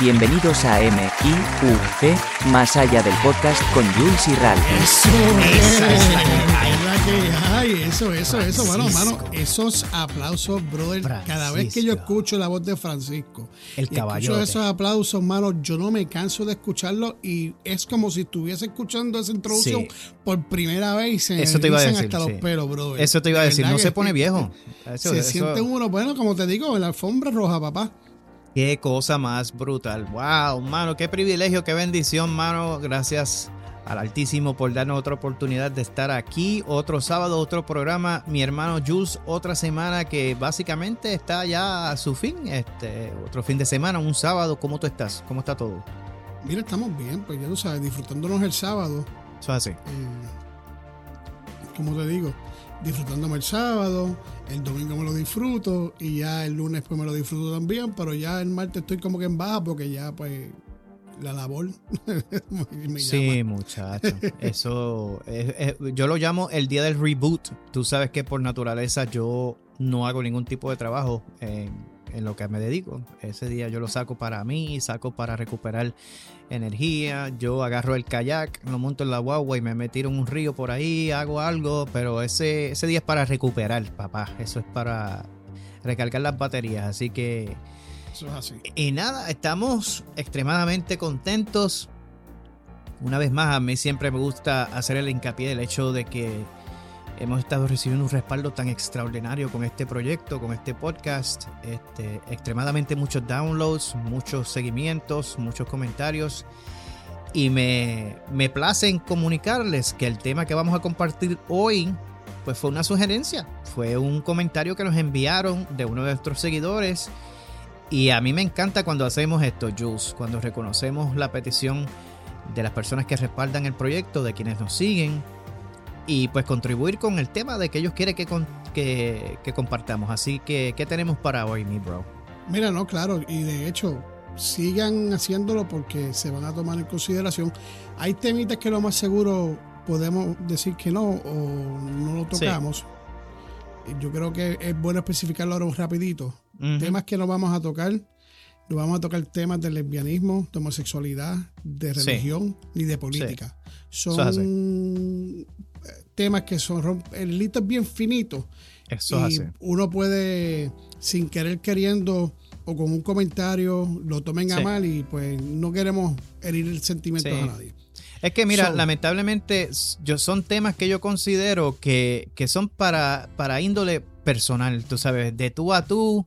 Bienvenidos a M.I.U.C. Más allá del podcast con Jules y Ralph. Eso es, verdad que hay, eso, eso, eso, mano, mano, esos aplausos, brother, cada vez que yo escucho la voz de Francisco, el caballo, escucho esos aplausos, mano, yo no me canso de escucharlo y es como si estuviese escuchando esa introducción por primera vez y se eso te iba a decir, hasta los pelos, brother. Eso te iba a decir, no se pone viejo. se siente uno, bueno, como te digo, en la alfombra roja, papá. Qué cosa más brutal. Wow, mano, qué privilegio, qué bendición, mano. Gracias al Altísimo por darnos otra oportunidad de estar aquí. Otro sábado, otro programa. Mi hermano Jules, otra semana que básicamente está ya a su fin. Este, otro fin de semana, un sábado. ¿Cómo tú estás? ¿Cómo está todo? Mira, estamos bien, pues ya tú sabes, disfrutándonos el sábado. Eso es así. Eh, como te digo, disfrutándome el sábado, el domingo me lo disfruto y ya el lunes pues me lo disfruto también, pero ya el martes estoy como que en baja porque ya pues la labor sí, muchacho. Eso, yo lo llamo el día del reboot. Tú sabes que por naturaleza yo no hago ningún tipo de trabajo en, en lo que me dedico. Ese día yo lo saco para mí, saco para recuperar energía. Yo agarro el kayak, lo monto en la guagua y me, tiro en un río por ahí, hago algo, pero ese, ese día es para recuperar, papá. Eso es para recargar las baterías. Así que. Eso es así. Y nada, estamos extremadamente contentos. Una vez más, a mí siempre me gusta hacer el hincapié del hecho de que hemos estado recibiendo un respaldo tan extraordinario con este proyecto, con este podcast. Este, extremadamente muchos downloads, muchos seguimientos, muchos comentarios. Y me, me place en comunicarles que el tema que vamos a compartir hoy pues fue una sugerencia. Fue un comentario que nos enviaron de uno de nuestros seguidores. Y a mí me encanta cuando hacemos esto, Jules, cuando reconocemos la petición de las personas que respaldan el proyecto, de quienes nos siguen, y pues contribuir con el tema de que ellos quieren que, que, compartamos. Así que, ¿qué tenemos para hoy, mi bro? Mira, no, claro, y de hecho, sigan haciéndolo porque se van a tomar en consideración. Hay temitas que lo más seguro podemos decir que no o no lo tocamos. Yo creo que es bueno especificarlo ahora un rapidito. Temas que no vamos a tocar. No vamos a tocar temas de lesbianismo, de homosexualidad, de religión ni de política. Son temas que son el es bien finito Eso y uno puede sin querer queriendo o con un comentario lo tomen a mal y pues no queremos herir el sentimiento de nadie. Es que mira, lamentablemente yo, son temas que yo considero que, son para, para índole personal, tú sabes, de tú a tú,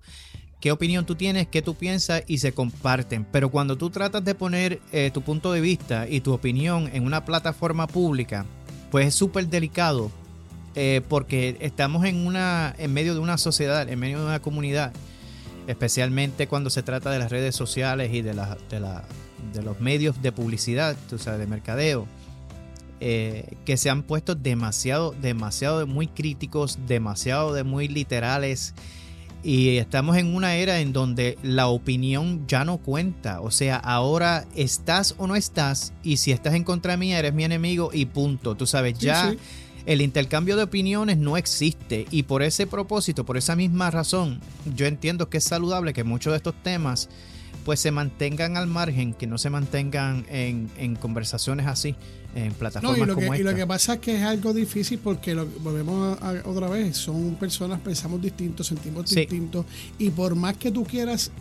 qué opinión tú tienes, qué tú piensas y se comparten. Pero cuando tú tratas de poner eh, tu punto de vista y tu opinión en una plataforma pública, pues es súper delicado eh, porque estamos en, una, en medio de una sociedad, en medio de una comunidad, especialmente cuando se trata de las redes sociales y de, la, de, la, de los medios de publicidad, tú sabes, de mercadeo, eh, que se han puesto demasiado, demasiado de muy críticos, demasiado de muy literales. Y estamos en una era en donde la opinión ya no cuenta. O sea, ahora estás o no estás. Y si estás en contra mía, eres mi enemigo y punto. Tú sabes, ya el intercambio de opiniones no existe. Y por ese propósito, por esa misma razón, yo entiendo que es saludable que muchos de estos temas pues se mantengan al margen, que no se mantengan en, en conversaciones así en plataformas no, y lo como que, esta. Y lo que pasa es que es algo difícil porque lo, volvemos a, otra vez, son personas, pensamos distintos, sentimos distintos y por más que tú quieras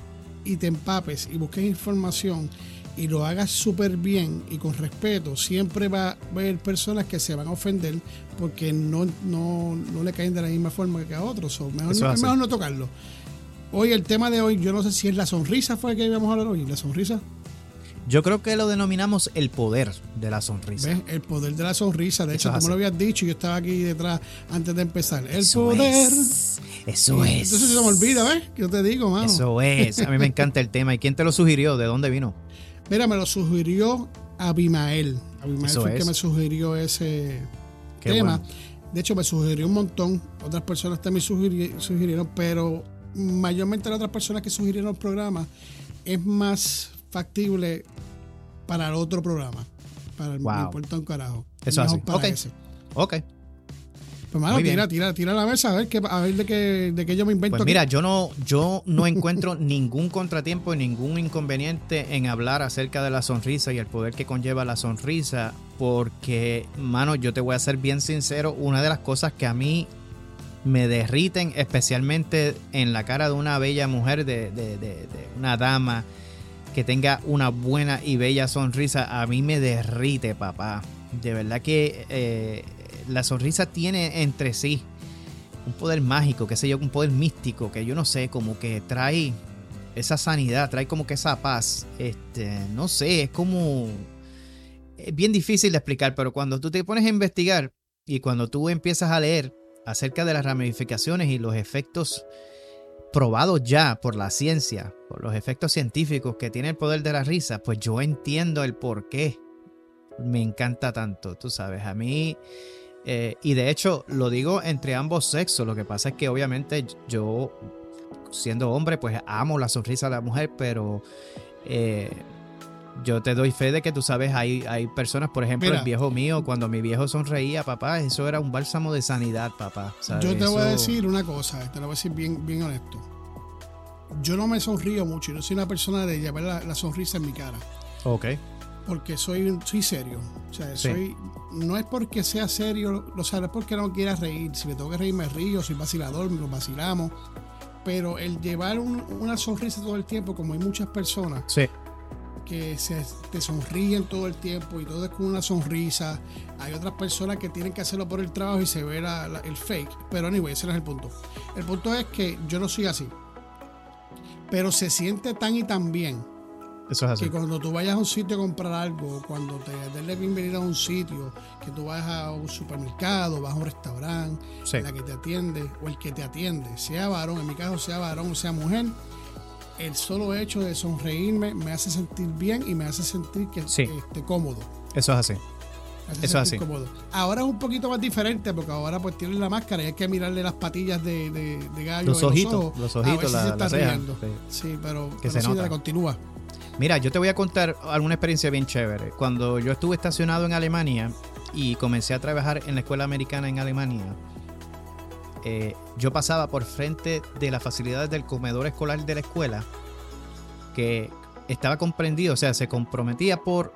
y te empapes y busques información y lo hagas súper bien y con respeto, siempre va a haber personas que se van a ofender porque no, no, no le caen de la misma forma que a otros. O mejor, no, mejor no tocarlo. Hoy el tema de hoy, yo no sé si es la sonrisa fue el que íbamos a hablar hoy, la sonrisa. Yo creo que lo denominamos el poder de la sonrisa. El poder de la sonrisa. De hecho, como lo habías dicho, yo estaba aquí detrás antes de empezar. El poder. Eso es. Entonces se me olvida, ¿ves? Yo te digo, mano. Eso es. A mí me encanta el tema. ¿Y quién te lo sugirió? ¿De dónde vino? Mira, me lo sugirió Abimael. Abimael fue el que me sugirió ese tema. De hecho, me sugirió un montón. Otras personas también sugirieron, pero mayormente las otras personas que sugirieron el programa es más factible para el otro programa. Para el wow. importa un carajo. Eso así. Ok. Ok. Pues mano, tira, tira, tira la mesa a ver, qué, a ver de, qué, de qué yo me invento. Pues mira, yo no, yo no encuentro ningún contratiempo y ningún inconveniente en hablar acerca de la sonrisa y el poder que conlleva la sonrisa. Porque, mano, yo te voy a ser bien sincero, una de las cosas que a mí me derriten, especialmente en la cara de una bella mujer, de, de, de, una dama que tenga una buena y bella sonrisa, a mí me derrite, papá. De verdad que eh, la sonrisa tiene entre sí un poder mágico, qué sé yo, un poder místico, que yo no sé, como que trae esa sanidad, trae como que esa paz. Este, no sé, es como. Es bien difícil de explicar, pero cuando tú te pones a investigar y cuando tú empiezas a leer acerca de las ramificaciones y los efectos probados ya por la ciencia, por los efectos científicos que tiene el poder de la risa, pues yo entiendo el por qué me encanta tanto, tú sabes, a mí eh, y de hecho, lo digo entre ambos sexos. Lo que pasa es que obviamente yo, siendo hombre, pues amo la sonrisa de la mujer, pero eh, yo te doy fe de que tú sabes, hay, hay personas, por ejemplo, el viejo mío, cuando mi viejo sonreía, papá, eso era un bálsamo de sanidad, papá. Yo te voy a decir una cosa, te lo voy a decir bien, bien honesto. Yo no me sonrío mucho, yo no soy una persona de llevar la, la sonrisa en mi cara. Ok porque soy, soy serio. O sea, soy, no es porque sea serio, lo sabes, es porque no quiera reír. Si me tengo que reír, me río, soy vacilador, nos vacilamos. Pero el llevar una sonrisa todo el tiempo, como hay muchas personas que se, te sonríen todo el tiempo y todo es con una sonrisa. Hay otras personas que tienen que hacerlo por el trabajo y se ve el fake. Pero anyway, ese no es el punto. El punto es que yo no soy así. Pero se siente tan y tan bien eso es así. Que cuando tú vayas a un sitio a comprar algo, cuando te des la bienvenida a un sitio, que tú vayas a un supermercado, vas a un restaurante, la que te atiende o el que te atiende, sea varón, en mi caso sea varón o sea mujer, el solo hecho de sonreírme me hace sentir bien y me hace sentir que esté cómodo. Eso es así. Eso es así. Cómodo. Ahora es un poquito más diferente porque ahora pues tienen la máscara y hay que mirarle las patillas de, de, gallo. Los ojitos, los, ojitos, la, se está Sí. pero, que se nota. continúa. Mira, yo te voy a contar alguna experiencia bien chévere. Cuando yo estuve estacionado en Alemania y comencé a trabajar en la escuela americana en Alemania, eh, yo pasaba por frente de las facilidades del comedor escolar de la escuela, que estaba comprendido, o sea, se comprometía por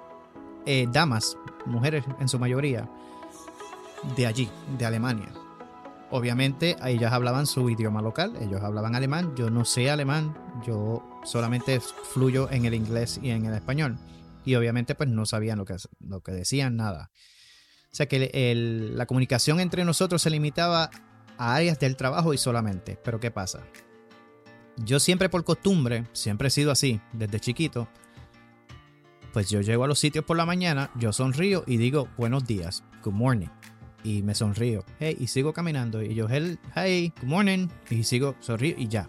eh, damas, mujeres en su mayoría, de allí, de Alemania. Obviamente ellas hablaban su idioma local, ellos hablaban alemán, yo no sé alemán, yo solamente fluyo en el inglés y en el español. Y obviamente pues no sabían lo que, lo que decían, nada. O sea que la comunicación entre nosotros se limitaba a áreas del trabajo y solamente. Pero ¿qué pasa? Yo siempre por costumbre, siempre he sido así, desde chiquito, pues yo llego a los sitios por la mañana, yo sonrío y digo buenos días, good morning y me sonrío. Hey, y sigo caminando. Y yo, hey, good morning. Y sigo, sonrío y ya.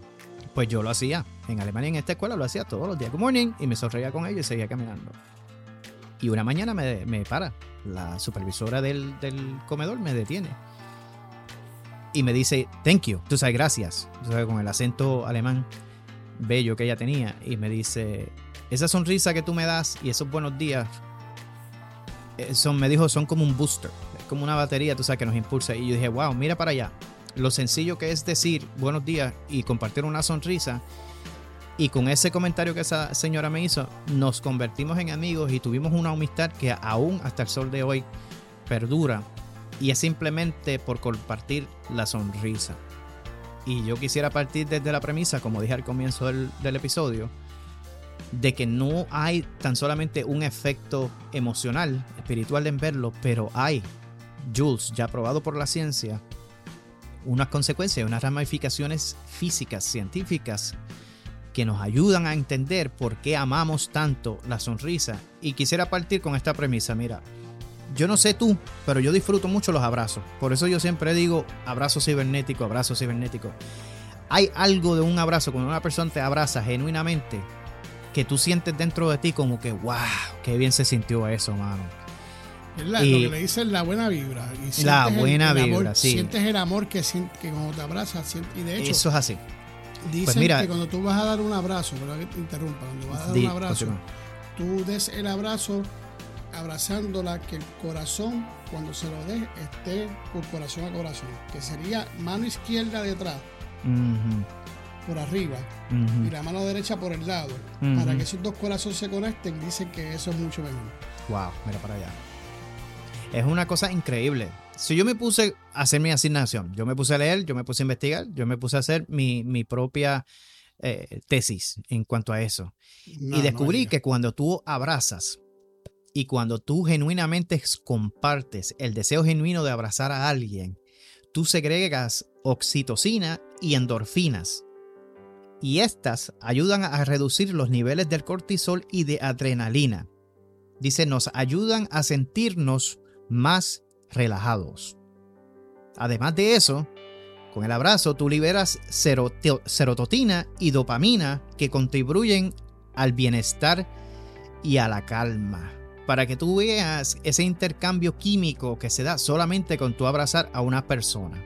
Pues yo lo hacía. En Alemania, en esta escuela, lo hacía todos los días. Good morning. Y me sonreía con ellos y seguía caminando. Y una mañana me, me para. La supervisora del, del, comedor me detiene. Y me dice, thank you. Tú sabes, gracias. Con el acento alemán bello que ella tenía. Y me dice, esa sonrisa que tú me das y esos buenos días, eh, son, me dijo, son como un booster como una batería, tú sabes, que nos impulsa. Y yo dije, wow, mira para allá. Lo sencillo que es decir buenos días y compartir una sonrisa. Y con ese comentario que esa señora me hizo, nos convertimos en amigos y tuvimos una amistad que aún hasta el sol de hoy perdura. Y es simplemente por compartir la sonrisa. Y yo quisiera partir desde la premisa, como dije al comienzo del, episodio, de que no hay tan solamente un efecto emocional, espiritual en verlo, pero hay Jules, ya probado por la ciencia, unas consecuencias, unas ramificaciones físicas, científicas, que nos ayudan a entender por qué amamos tanto la sonrisa. Y quisiera partir con esta premisa, mira, yo no sé tú, pero yo disfruto mucho los abrazos. Por eso yo siempre digo abrazo cibernético, abrazo cibernético. Hay algo de un abrazo, cuando una persona te abraza genuinamente, que tú sientes dentro de ti como que, wow, qué bien se sintió eso, mano lo que le dicen la buena vibra. Y la buena vibra, sí. Sientes el amor que, que cuando te abrazas. Y de hecho, eso es así. Dicen pues mira, que cuando tú vas a dar un abrazo, pero que te interrumpa, cuando vas a dar un abrazo, tú des el abrazo abrazándola, que el corazón, cuando se lo dé, esté por corazón a corazón, que sería mano izquierda detrás, por arriba, y la mano derecha por el lado, para que esos dos corazones se conecten, dicen que eso es mucho mejor. Wow, mira para allá. Es una cosa increíble. Si yo me puse a hacer mi asignación, yo me puse a leer, yo me puse a investigar, yo me puse a hacer mi, mi propia eh, tesis en cuanto a eso. y descubrí que cuando tú abrazas y cuando tú genuinamente compartes el deseo genuino de abrazar a alguien, tú segregas oxitocina y endorfinas. Y estas ayudan a reducir los niveles del cortisol y de adrenalina. Dice, nos ayudan a sentirnos más relajados. Además de eso, con el abrazo tú liberas serotonina y dopamina que contribuyen al bienestar y a la calma. Para que tú veas ese intercambio químico que se da solamente con tu abrazar a una persona.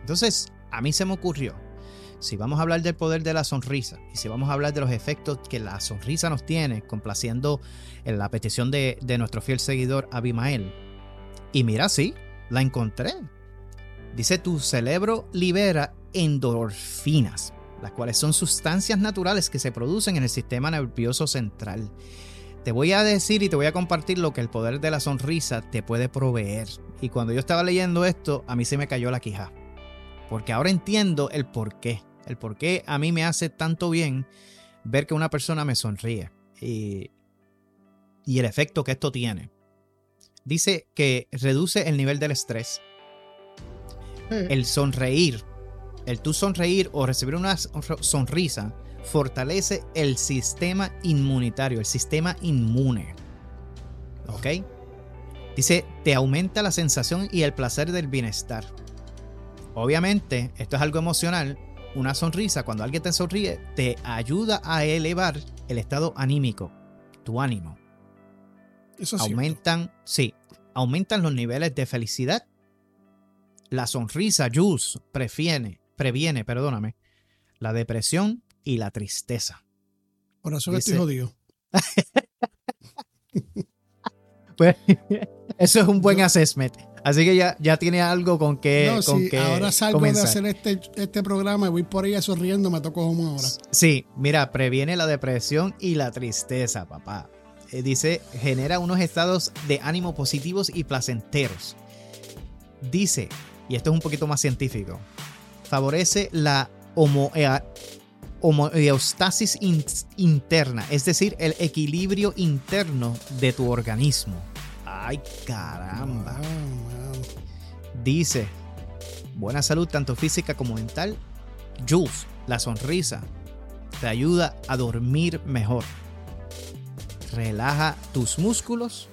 Entonces, a mí se me ocurrió, si vamos a hablar del poder de la sonrisa y si vamos a hablar de los efectos que la sonrisa nos tiene, complaciendo en la petición de, nuestro fiel seguidor Abimael. Y mira, sí, la encontré. Dice, tu cerebro libera endorfinas, las cuales son sustancias naturales que se producen en el sistema nervioso central. Te voy a decir y te voy a compartir lo que el poder de la sonrisa te puede proveer. Y cuando yo estaba leyendo esto, a mí se me cayó la quija. Porque ahora entiendo el por qué. El por qué a mí me hace tanto bien ver que una persona me sonríe. Y, y el efecto que esto tiene. Dice que reduce el nivel del estrés, el sonreír, el tú sonreír o recibir una sonrisa, fortalece el sistema inmunitario, el sistema inmune. ¿Ok? Dice, te aumenta la sensación y el placer del bienestar. Obviamente, esto es algo emocional. Una sonrisa, cuando alguien te sonríe, te ayuda a elevar el estado anímico, tu ánimo. Eso aumentan, sí, aumentan los niveles de felicidad la sonrisa, Jules, previene, previene, perdóname, la depresión y la tristeza. Por eso que estoy jodido. pues, eso es un buen assessment. Así que ya, ya tiene algo con que. No, con ahora salgo de hacer este, este programa y voy por ahí sonriendo, me toco como ahora. Sí, mira, previene la depresión y la tristeza, papá. Eh, dice, genera unos estados de ánimo positivos y placenteros. Dice, y esto es un poquito más científico, favorece la homeostasis interna, es decir, el equilibrio interno de tu organismo. Ay, caramba. Dice, buena salud tanto física como mental. Jules, la sonrisa, te ayuda a dormir mejor. Relaja tus músculos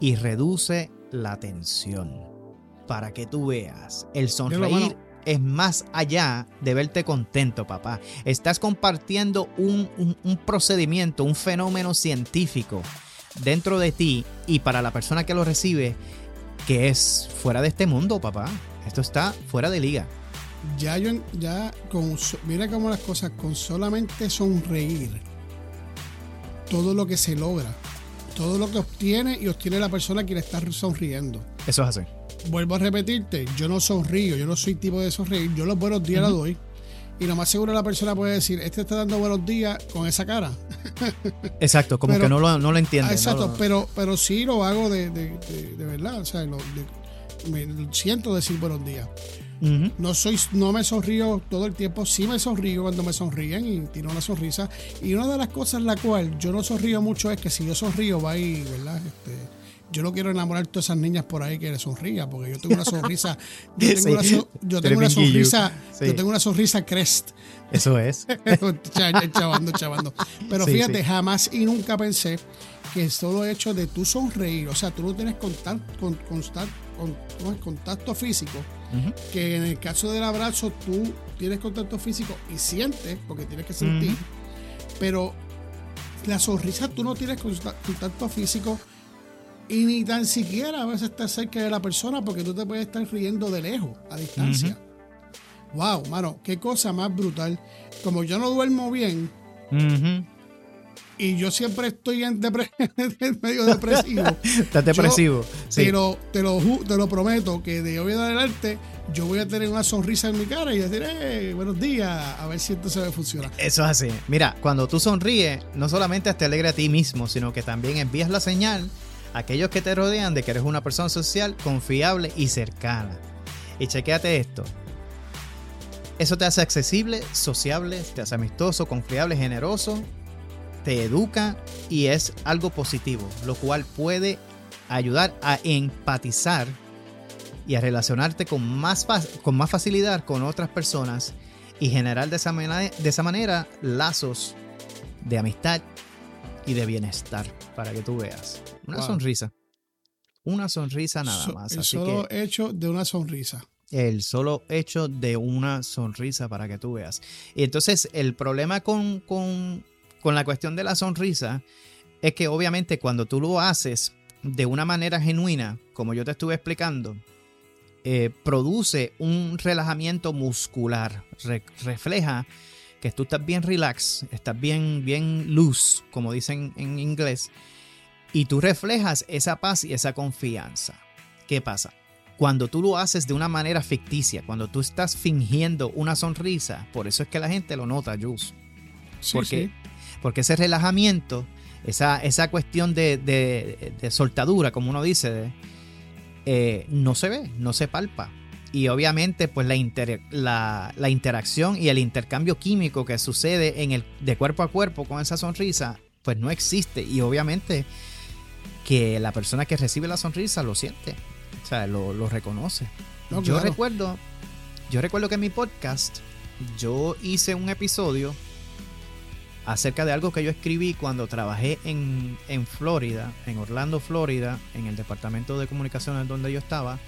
y reduce la tensión para que tú veas. El sonreír es más allá de verte contento, papá. Estás compartiendo un, procedimiento, un fenómeno científico dentro de ti y para la persona que lo recibe que es fuera de este mundo, papá. Esto está fuera de liga. Ya yo, ya con, mira cómo las cosas, con solamente sonreír, todo lo que se logra, todo lo que obtiene y obtiene la persona que le está sonriendo. Eso es así vuelvo a repetirte, yo no sonrío, yo no soy tipo de sonreír, yo los buenos días los doy. Y lo más seguro la persona puede decir, este está dando buenos días con esa cara. Exacto, como que no lo, no lo entiende. Exacto, pero, pero sí lo hago de, verdad. O sea, me siento decir buenos días. No soy, no me sonrío todo el tiempo, sí me sonrío cuando me sonríen y tiro una sonrisa. Y una de las cosas en la cual yo no sonrío mucho es que si yo sonrío va ahí, ¿verdad? Este, yo no quiero enamorar a todas esas niñas por ahí que le sonría, porque yo tengo una sonrisa, yo tengo, una, yo tengo una, sonrisa, yo tengo una sonrisa crest. Eso es. chavando, chavando. Pero fíjate, jamás y nunca pensé que es todo hecho de tu sonreír, o sea, tú no tienes contacto, con, con, con, contacto físico, que en el caso del abrazo tú tienes contacto físico y sientes, porque tienes que sentir, pero la sonrisa tú no tienes contacto físico y ni tan siquiera a veces estar cerca de la persona porque tú te puedes estar riendo de lejos, a distancia. Wow, mano, qué cosa más brutal. Como yo no duermo bien, y yo siempre estoy en, medio depresivo. Estás depresivo. sí. Pero te lo, te lo prometo que de hoy en adelante yo voy a tener una sonrisa en mi cara y decir, eh, buenos días, a ver si esto se me funciona. Eso es así. Mira, cuando tú sonríes, no solamente te alegra a ti mismo, sino que también envías la señal aquellos que te rodean de que eres una persona social, confiable y cercana. Y chequéate esto. Eso te hace accesible, sociable, te hace amistoso, confiable, generoso, te educa y es algo positivo, lo cual puede ayudar a empatizar y a relacionarte con más, con más facilidad con otras personas y generar de esa, de esa manera lazos de amistad y de bienestar para que tú veas. Una sonrisa. Una sonrisa nada más. El solo hecho de una sonrisa. El solo hecho de una sonrisa para que tú veas. Y entonces el problema con, con, con la cuestión de la sonrisa es que obviamente cuando tú lo haces de una manera genuina, como yo te estuve explicando, eh, produce un relajamiento muscular, refleja que tú estás bien relax, estás bien, bien loose, como dicen en inglés, y tú reflejas esa paz y esa confianza. ¿Qué pasa? Cuando tú lo haces de una manera ficticia, cuando tú estás fingiendo una sonrisa, por eso es que la gente lo nota, Jules. porque, porque ese relajamiento, esa, esa cuestión de, de soltadura, como uno dice, de, eh, no se ve, no se palpa. Y obviamente, pues la, la, interacción y el intercambio químico que sucede en el, de cuerpo a cuerpo con esa sonrisa, pues no existe. Y obviamente que la persona que recibe la sonrisa lo siente, o sea, lo, reconoce. yo recuerdo, yo recuerdo que en mi podcast yo hice un episodio acerca de algo que yo escribí cuando trabajé en, Florida, en Orlando, Florida, en el departamento de comunicaciones donde yo estaba.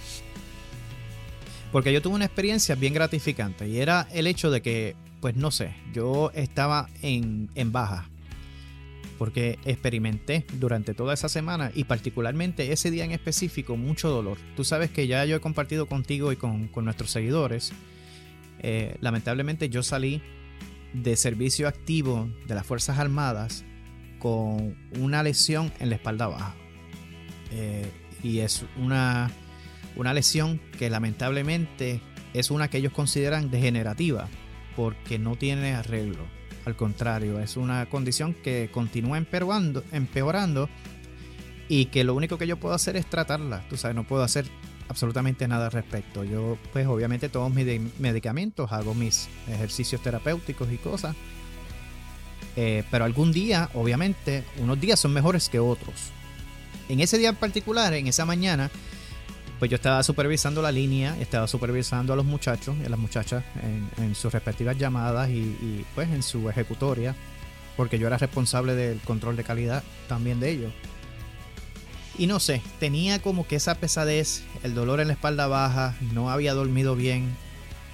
Porque yo tuve una experiencia bien gratificante y era el hecho de que, pues no sé, yo estaba en, baja. Porque experimenté durante toda esa semana y particularmente ese día en específico mucho dolor. Tú sabes que ya yo he compartido contigo y con, nuestros seguidores. Eh, lamentablemente yo salí de servicio activo de las Fuerzas Armadas con una lesión en la espalda baja. Eh, y es una, una lesión que lamentablemente es una que ellos consideran degenerativa porque no tiene arreglo. Al contrario, es una condición que continúa empeorando, y que lo único que yo puedo hacer es tratarla. Tú sabes, no puedo hacer absolutamente nada al respecto. Yo pues obviamente tomo mis medicamentos, hago mis ejercicios terapéuticos y cosas. Eh, pero algún día, obviamente, unos días son mejores que otros. En ese día en particular, en esa mañana, pues yo estaba supervisando la línea, estaba supervisando a los muchachos y a las muchachas en, sus respectivas llamadas y, pues en su ejecutoria, porque yo era responsable del control de calidad también de ellos. Y no sé, tenía como que esa pesadez, el dolor en la espalda baja, no había dormido bien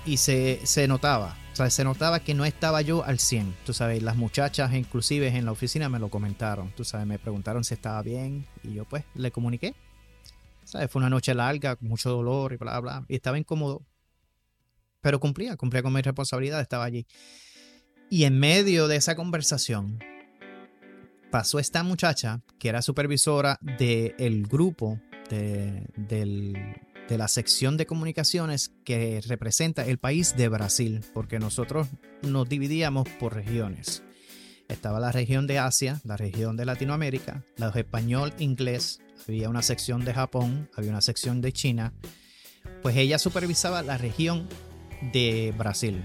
y se, notaba. O sea, se notaba que no estaba yo al 100. Tú sabes, las muchachas inclusive en la oficina me lo comentaron. Tú sabes, me preguntaron si estaba bien y yo pues le comuniqué. ¿Sabes? Fue una noche larga, mucho dolor y bla, bla. Y estaba incómodo. Pero cumplía, cumplía con mi responsabilidad, estaba allí. Y en medio de esa conversación, pasó esta muchacha, que era supervisora del grupo de, de la sección de comunicaciones que representa el país de Brasil, porque nosotros nos dividíamos por regiones. Estaba la región de Asia, la región de Latinoamérica, la de español, inglés, había una sección de Japón, había una sección de China. Pues ella supervisaba la región de Brasil.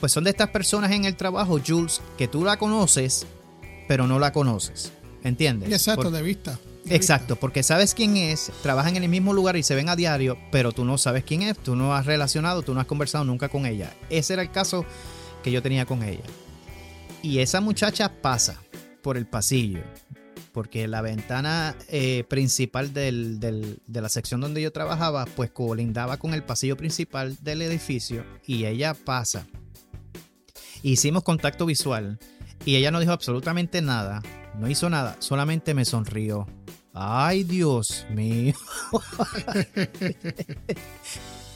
Pues son de estas personas en el trabajo, Jules, que tú la conoces pero no la conoces. ¿Entiendes? Exacto, de vista. exacto, porque sabes quién es, trabajan en el mismo lugar y se ven a diario, pero tú no sabes quién es, tú no has relacionado, tú no has conversado nunca con ella. Ese era el caso que yo tenía con ella. Y esa muchacha pasa por el pasillo, porque la ventana eh, principal de la sección donde yo trabajaba, pues colindaba con el pasillo principal del edificio y ella pasa. Hicimos contacto visual y ella no dijo absolutamente nada, no hizo nada, solamente me sonrió. Ay, Dios mío.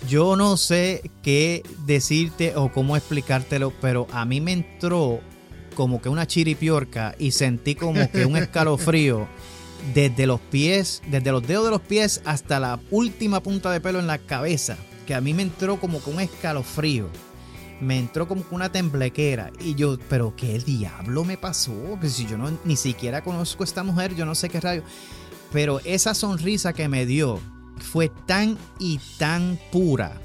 Yo no sé qué decirte o cómo explicártelo, pero a mí me entró como que una chiripiorca y sentí como que un escalofrío desde los pies, desde los dedos de los pies hasta la última punta de pelo en la cabeza, que a mí me entró como que un escalofrío. Me entró como que una temblequera y yo, pero qué diablo me pasó, que si yo no ni siquiera conozco a esta mujer, yo no sé qué rayo. Pero esa sonrisa que me dio fue tan y tan pura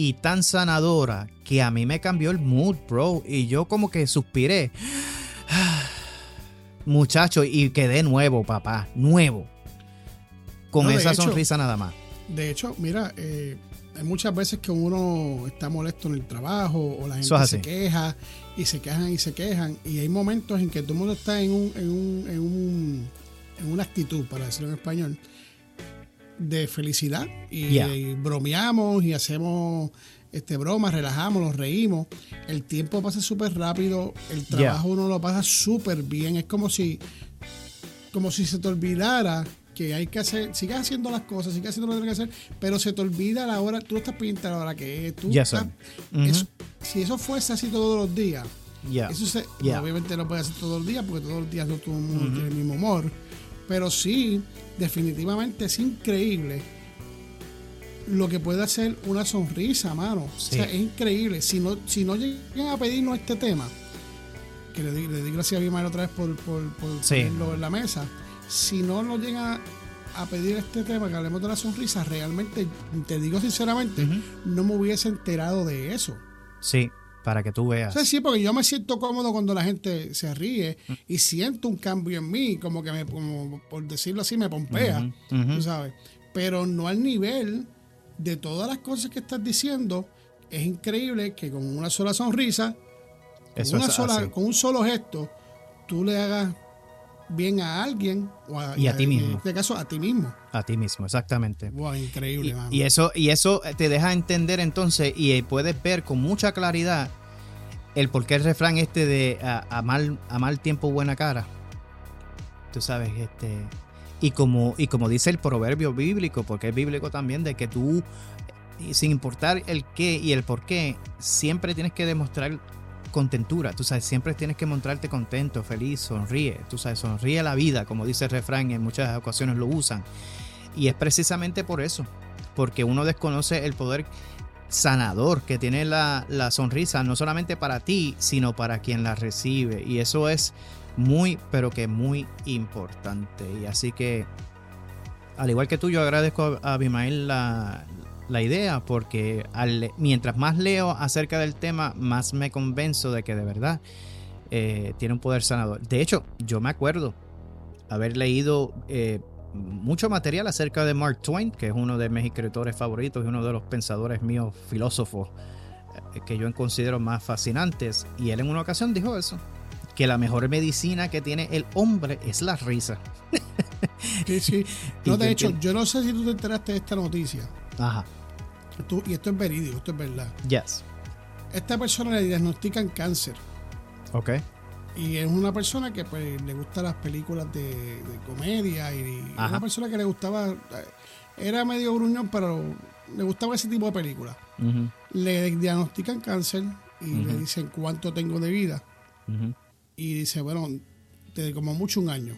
y tan sanadora que a mí me cambió el mood, bro. Y yo como que suspiré. Muchacho, y quedé nuevo, papá. Nuevo. Con esa sonrisa nada más. De hecho, mira, eh, hay muchas veces que uno está molesto en el trabajo o la gente se queja y se quejan y se quejan. Y hay momentos en que todo el mundo está en, un, en, un, en, un, en una actitud, para decirlo en español, de felicidad y, bromeamos y hacemos este bromas, relajamos, nos reímos. El tiempo pasa súper rápido, el trabajo uno lo pasa súper bien. Es como si, como si se te olvidara que hay que hacer, sigas haciendo las cosas, sigas haciendo lo que tienes que hacer, pero se te olvida la hora, tú estás pendiente a la hora que es, tú si eso fuese así todos los días, eso se, obviamente no puede ser todos los días, porque todos los días no todo el mundo tiene el mismo humor, pero sí definitivamente es increíble lo que puede hacer una sonrisa, mano. O sea, es increíble. Si no, si no llegan a pedirnos este tema, que le, di gracias a Bimael otra vez por, por, ponerlo en la mesa, si no nos llegan a, pedir este tema, que hablemos de la sonrisa, realmente, te digo sinceramente, no me hubiese enterado de eso. Sí para que tú veas. sí, porque yo me siento cómodo cuando la gente se ríe y siento un cambio en mí, como que me, como por decirlo así, me pompea, tú sabes. Pero no al nivel de todas las cosas que estás diciendo. Es increíble que con una sola sonrisa, con, una sola, con un solo gesto, tú le hagas bien a alguien y a, ti mismo. En este caso, a ti mismo. A ti mismo, exactamente. Wow, increíble. Y, eso, y eso te deja entender entonces y puedes ver con mucha claridad el por qué el refrán este de a, mal, a mal tiempo buena cara. Tú sabes, este... Y como, y como dice el proverbio bíblico, porque es bíblico también, de que tú, sin importar el qué y el por qué, siempre tienes que demostrar contentura, tú sabes, siempre tienes que mostrarte contento, feliz, sonríe, tú sabes, sonríe la vida, como dice el refrán, en muchas ocasiones lo usan. Y es precisamente por eso, porque uno desconoce el poder sanador que tiene la, sonrisa, no solamente para ti, sino para quien la recibe. Y eso es muy, pero que muy importante. Y así que, al igual que tú, yo agradezco a Abimael la, la idea porque mientras más leo acerca del tema, más me convenzo de que de verdad eh, tiene un poder sanador. De hecho, yo me acuerdo haber leído eh, mucho material acerca de Mark Twain, que es uno de mis escritores favoritos y uno de los pensadores míos, filósofos, eh, que yo considero más fascinantes. Y él en una ocasión dijo eso, que la mejor medicina que tiene el hombre es la risa. Sí, sí. No, de hecho, yo no sé si tú te enteraste de esta noticia. Ajá. Y esto es verídico, esto es verdad. Yes. Esta persona le diagnostican cáncer. Ok. Y es una persona que pues le gusta las películas de, comedia y una persona que le gustaba, eh, era medio gruñón, pero le gustaba ese tipo de películas. Le diagnostican cáncer y le dicen cuánto tengo de vida. Y dice, bueno, te, como mucho un año.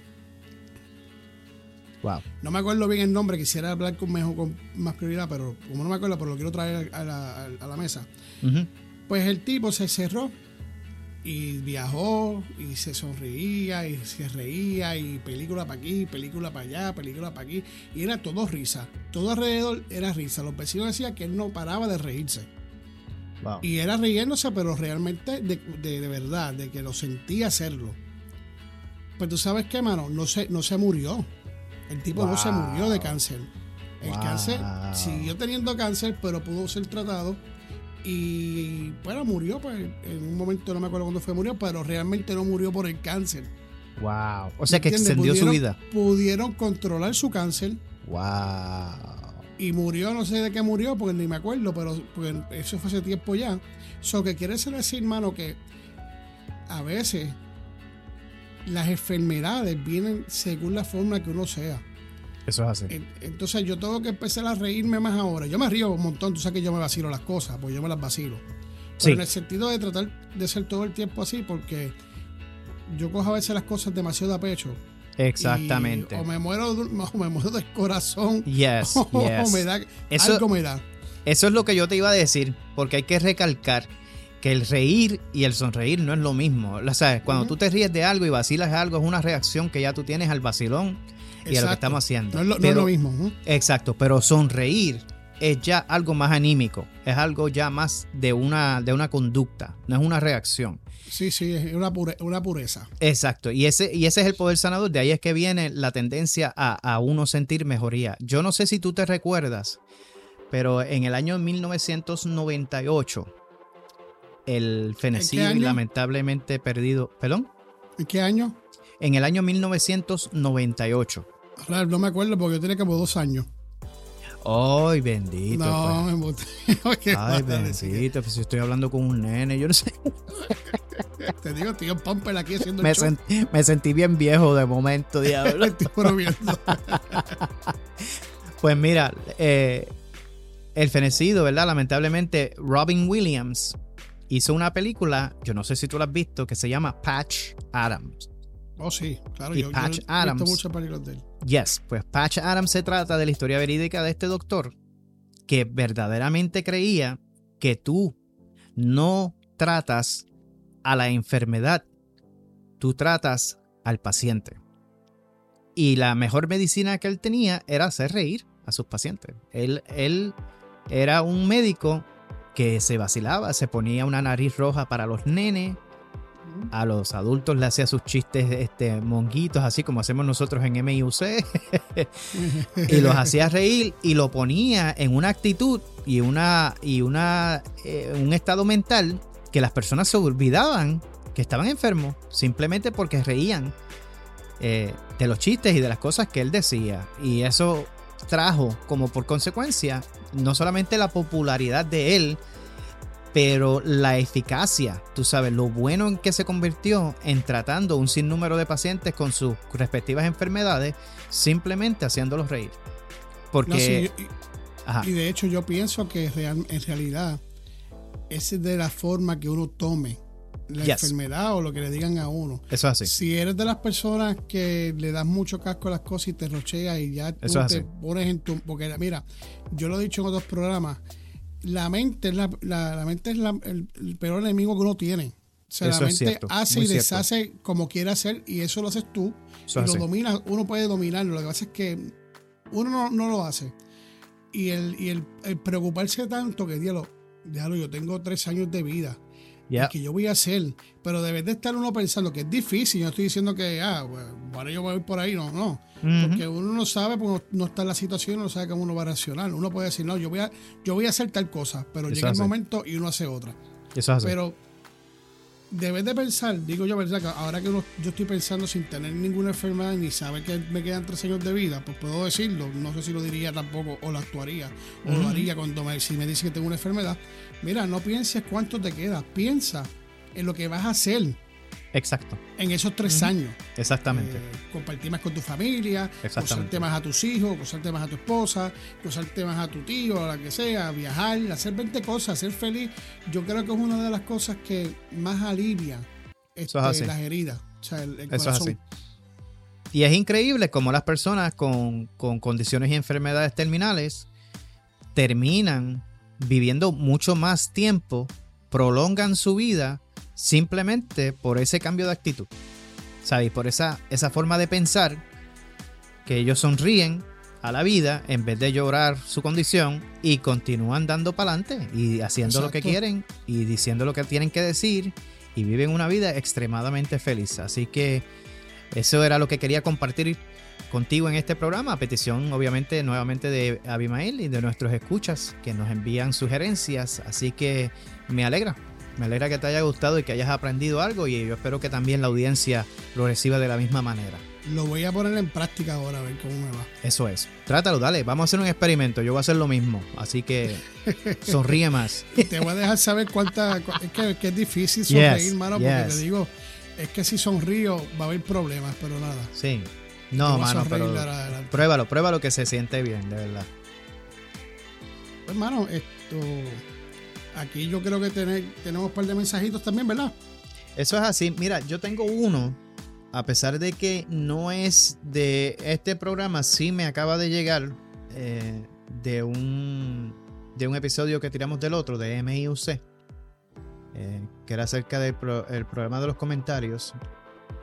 Wow. No me acuerdo bien el nombre, quisiera hablar con, mejor, con más prioridad, pero como no me acuerdo, pero lo quiero traer a la, a la mesa. Pues el tipo se cerró y viajó y se sonreía y se reía y película para aquí, película para allá, película para aquí y era todo risa, todo alrededor era risa. Los vecinos decían que él no paraba de reírse. Y era riéndose, pero realmente de, de, verdad, de que lo sentía hacerlo. Pues tú sabes qué, mano, no se, no se murió. El tipo no se murió de cáncer. El cáncer siguió teniendo cáncer, pero pudo ser tratado y bueno, murió, pues en un momento no me acuerdo cuándo fue murió, pero realmente no murió por el cáncer. Wow. O sea que extendió su vida. Pudieron controlar su cáncer. Wow. Y murió, no sé de qué murió, porque ni me acuerdo, pero eso fue hace tiempo ya. Eso que quiere decir, hermano, que a veces las enfermedades vienen según la forma que uno sea. Eso es así. Entonces yo tengo que empezar a reírme más ahora. Yo me río un montón, tú sabes que yo me vacilo las cosas, pues yo me las vacilo. Pero en el sentido de tratar de ser todo el tiempo así, porque yo cojo a veces las cosas demasiado a pecho. Exactamente. o me muero, o me muero del corazón. Yes, o yes. me da, Eso- algo me da. Eso es lo que yo te iba a decir, porque hay que recalcar que el reír y el sonreír no es lo mismo. O sea, cuando tú te ríes de algo y vacilas algo, es una reacción que ya tú tienes al vacilón y a lo que estamos haciendo. No es lo, no es Pero- lo mismo. ¿no? Exacto, pero sonreír es ya algo más anímico, es algo ya más de una, de una conducta, no es una reacción. Sí, sí, es una, pure- una pureza. Exacto, y ese, y ese es el poder sanador, de ahí es que viene la tendencia a, a uno sentir mejoría. Yo no sé si tú te recuerdas, pero en el año 1998, el año? lamentablemente perdido, perdón, ¿En qué año? en el año 1998. Claro, no me acuerdo porque yo tenía como dos años. ¡Ay, bendito! no, pues. me. ¿Qué Ay, bendito, pues si estoy hablando con un nene, yo no sé. Te digo, tío Pamper aquí haciendo Me, el show. sen- me sentí bien viejo de momento, diablo. Pues mira, eh, el fenecido, ¿verdad? Lamentablemente, Robin Williams hizo una película, yo no sé si tú la has visto, que se llama Patch Adams. Oh, sí, claro. Y Yo, yo Patch he Adams. visto muchas películas de él. Yes, pues Patch Adams se trata de la historia verídica de este doctor que verdaderamente creía que tú no tratas a la enfermedad, tú tratas al paciente. Y la mejor medicina que él tenía era hacer reír a sus pacientes. Él, él era un médico que se vacilaba, se ponía una nariz roja para los nenes, a los adultos le hacía sus chistes este, monguitos, así como hacemos nosotros en MIUC, y los hacía reír y lo ponía en una actitud y, una, y una, eh, un estado mental que las personas se olvidaban que estaban enfermos simplemente porque reían eh, de los chistes y de las cosas que él decía. Y eso trajo como por consecuencia no solamente la popularidad de él, pero la eficacia, tú sabes, lo bueno en que se convirtió en tratando un sinnúmero de pacientes con sus respectivas enfermedades, simplemente haciéndolos reír. Porque, No, sí, y- de hecho yo pienso que real- en realidad es de la forma que uno tome la Yes. enfermedad o lo que le digan a uno. eso es así. Si eres de las personas que le das mucho casco a las cosas y te rocheas y ya tú Eso te pones en tu... Porque mira, yo lo he dicho en otros programas, la mente es, la, la- la mente es la- el, el peor enemigo que uno tiene. O sea, Eso la mente cierto, hace muy y cierto. deshace como quiere hacer y eso lo haces tú. Eso y lo así. domina, uno puede dominarlo. Lo que pasa es que uno no, no lo hace. Y el, y el, el preocuparse tanto que, diablo, diablo, yo tengo tres años de vida. Que yo voy a hacer? Pero debe de estar uno pensando que es difícil. Yo no estoy diciendo que, ah, bueno, yo voy a ir por ahí. No, no. Ujú. Porque uno no sabe, porque no está en la situación, no sabe cómo uno va a reaccionar. Uno puede decir, no, yo voy a, yo voy a hacer tal cosa, pero Eso llega el hace. momento y uno hace otra. eso es así. Pero debes de pensar, digo yo, ¿verdad? Que ahora que uno- yo estoy pensando sin tener ninguna enfermedad ni saber que me quedan tres años de vida, pues puedo decirlo. No sé si lo diría tampoco o lo actuaría o lo haría cuando me, si me dice que tengo una enfermedad. Mira, no pienses cuánto te queda, piensa en lo que vas a hacer Exacto, en esos tres años. exactamente. Eh, compartir más con tu familia, Exactamente. más a tus hijos, gozarte más a tu esposa, gozarte más a tu tío, a la que sea, viajar, hacer 20 cosas, ser feliz. Yo creo que es una de las cosas que más alivia es este, las heridas. O sea, el, el Eso es corazón. así. Y es increíble cómo las personas con, con condiciones y enfermedades terminales terminan viviendo mucho más tiempo, prolongan su vida simplemente por ese cambio de actitud. ¿Sabes? Por esa, esa forma de pensar que ellos sonríen a la vida en vez de llorar su condición y continúan dando para adelante y haciendo lo que quieren y diciendo lo que tienen que decir y viven una vida extremadamente feliz. Así que eso era lo que quería compartir contigo en este programa, a petición obviamente nuevamente de Abimael y de nuestros escuchas que nos envían sugerencias. Así que me alegra, me alegra que te haya gustado y que hayas aprendido algo y yo espero que también la audiencia lo reciba de la misma manera. Lo voy a poner en práctica ahora, a ver cómo me va. Eso es. Trátalo, dale, vamos a hacer un experimento, yo voy a hacer lo mismo. Así que sonríe más. Te voy a dejar saber cuánta. cu- Es que, que es difícil Yes, sonreír, mano, porque yes. te digo, es que si sonrío va a haber problemas, pero nada. Sí. No, mano, pero pruébalo, pruébalo que se siente bien, de verdad. Pues, Hermano, esto. Aquí yo creo que tener- tenemos un par de mensajitos también, ¿verdad? Eso es así. Mira, yo tengo uno a pesar de que no es de este programa, sí me acaba de llegar eh, de, un, de un episodio que tiramos del otro, de MIUC, eh, que era acerca del el programa de los comentarios.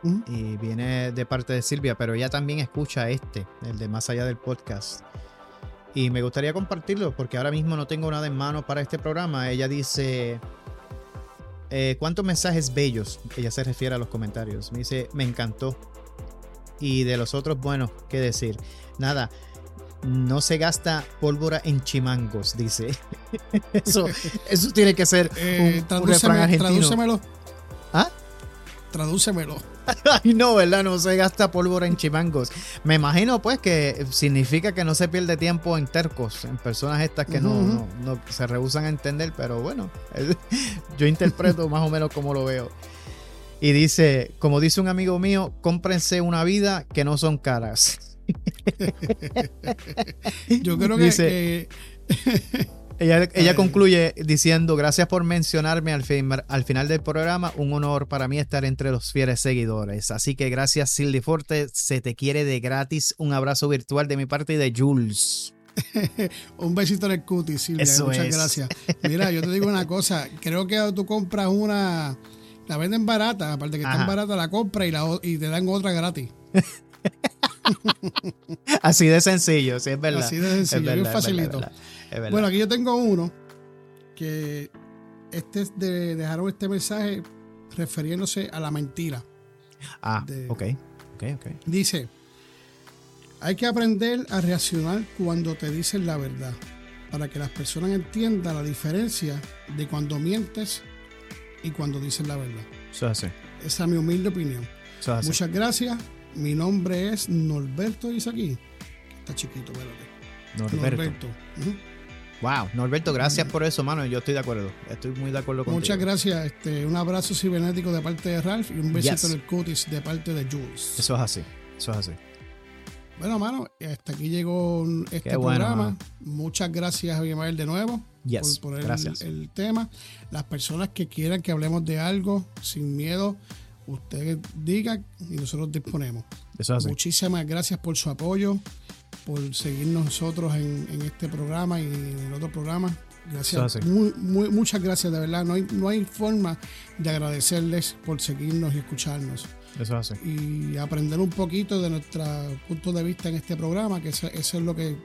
Y viene de parte de Silvia, pero ella también escucha este, el de Más allá del podcast. Y me gustaría compartirlo porque ahora mismo no tengo nada en mano para este programa. Ella dice, eh, ¿cuántos mensajes bellos? Ella se refiere a los comentarios. Me dice, me encantó. Y de los otros, bueno, ¿qué decir? Nada, no se gasta pólvora en chimangos, dice. eso, eso tiene que ser eh, un, refrán argentino. Tradúcemelo. Tradúcemelo. Ay, no, ¿verdad? No se gasta pólvora en chimangos. Me imagino, pues, que significa que no se pierde tiempo en tercos, en personas estas que no, se rehusan a entender, pero bueno, yo interpreto más o menos como lo veo. Y dice, como dice un amigo mío, cómprense una vida que no son caras. yo creo que, que ella, concluye diciendo, gracias por mencionarme al, al, final del programa, un honor para mí estar entre los fieles seguidores. Así que gracias Silly Forte, se te quiere de gratis, un abrazo virtual de mi parte y de Jules. un besito en el cutis, Silvia, muchas gracias. Mira, yo te digo una cosa, creo que tú compras una, la venden barata, aparte que está barata, la compra y, la, y te dan otra gratis. Así de sencillo, sí, es verdad. Así de sencillo, es, facilito. Bueno, aquí yo tengo uno que este es de, dejaron este mensaje refiriéndose a la mentira. Ah, ok. Ok, ok. Dice, hay que aprender a reaccionar cuando te dicen la verdad, para que las personas entiendan la diferencia de cuando mientes y cuando dicen la verdad. Eso Esa es mi humilde opinión. Muchas gracias. Mi nombre es Norberto Isaquí. Está chiquito, espérate. Norberto. Wow, Norberto, gracias por eso, mano. Yo estoy de acuerdo. Estoy muy de acuerdo contigo. Muchas gracias. Este, un abrazo cibernético de parte de Ralph y un besito en el cutis de parte de Jules. Eso es así. Eso es así. Bueno, mano, hasta aquí llegó este programa. Muchas gracias, Javier de nuevo por poner el, tema. Las personas que quieran que hablemos de algo sin miedo, usted diga y nosotros disponemos. Muchísimas gracias por su apoyo, por seguirnos nosotros en, este programa y en el otro programa. Gracias. muchas gracias, de verdad. No hay, no hay forma de agradecerles por seguirnos y escucharnos. Eso hace. Y aprender un poquito de nuestro punto de vista en este programa, que eso, es lo que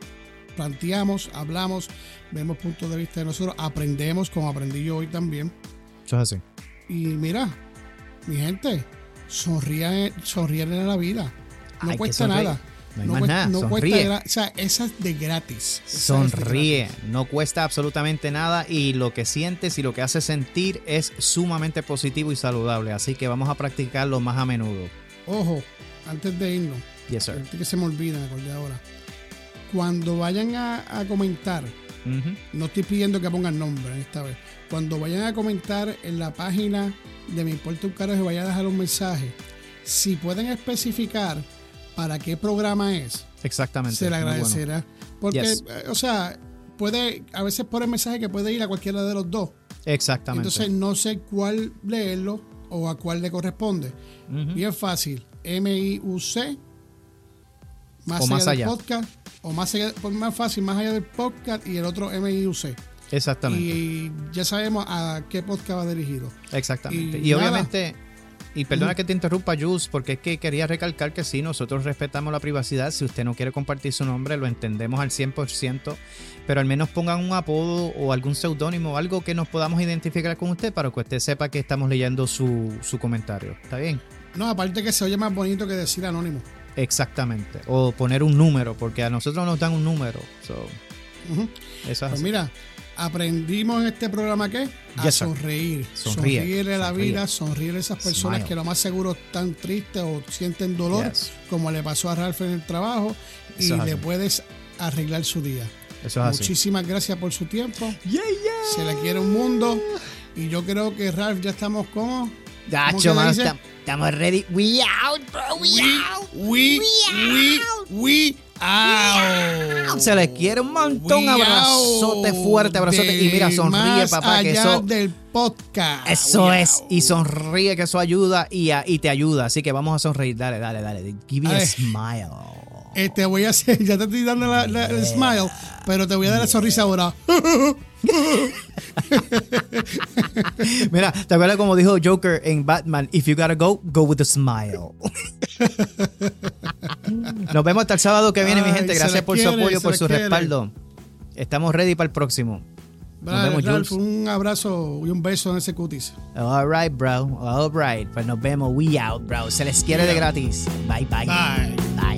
planteamos, hablamos, vemos puntos de vista de nosotros, aprendemos como aprendí yo hoy también. Eso es así. Y mira, mi gente, sonríen, sonríen en la vida. No cuesta nada. No hay más nada. Sonríe. o sea, esa es de gratis. Sonríe. no cuesta absolutamente nada y lo que sientes y lo que hace sentir es sumamente positivo y saludable. Así que vamos a practicarlo más a menudo. Ojo, antes de irnos. Yes, sir. Antes que se me olvide, me ahora. Cuando vayan a, comentar, no estoy pidiendo que pongan nombre esta vez. Cuando vayan a comentar en la página de Me Importa un Carajo vaya a dejar un mensaje, si pueden especificar para qué programa es, exactamente, se le agradecerá. Porque, eh, o sea, puede, a veces por el mensaje que puede ir a cualquiera de los dos. Exactamente. Entonces no sé cuál leerlo o a cuál le corresponde. Bien fácil. M-I-U-C. Más, más allá, del podcast. O más, allá, más fácil, más allá del podcast y el otro M-I-U-C. Exactamente. Y ya sabemos a qué podcast va dirigido. Exactamente. Y, obviamente, y perdona que te interrumpa, Jules, porque es que quería recalcar que sí, nosotros respetamos la privacidad. Si usted no quiere compartir su nombre, lo entendemos al 100%, pero al menos pongan un apodo o algún seudónimo, algo que nos podamos identificar con usted para que usted sepa que estamos leyendo su, comentario. ¿Está bien? No, aparte que se oye más bonito que decir anónimo. Exactamente. O poner un número, porque a nosotros nos dan un número. So, Eso es pues mira, aprendimos en este programa que a sonreír, sonreír a la vida, sonreír a esas personas que lo más seguro están tristes o sienten dolor, como le pasó a Ralph en el trabajo, y le puedes arreglar su día. Muchísimas gracias por su tiempo. Se le quiere un mundo. Y yo creo que Ralph ya estamos como. Gacho, estamos ready. We out, bro. We, out. We, we, we, Se les quiere un montón. Abrazote fuerte, abrazote. Y mira, sonríe, papá, que eso. del podcast. Eso es. Y sonríe, que eso ayuda y, y, te ayuda. Así que vamos a sonreír. Dale, dale, dale. Give me a smile. Eh, te voy a hacer, ya te estoy dando la, el smile, pero te voy a dar la sonrisa ahora. Mira, ¿te acuerdas como dijo Joker en Batman? If you gotta go, go with a smile. Nos vemos hasta el sábado que viene, mi gente. Gracias por su apoyo, por su respaldo. Estamos ready para el próximo. nos vemos, Ralph, un abrazo y un beso en ese cutis. All right, bro. All right. Pues nos vemos. We out, bro. Se les quiere de gratis. Bye, bye. Bye.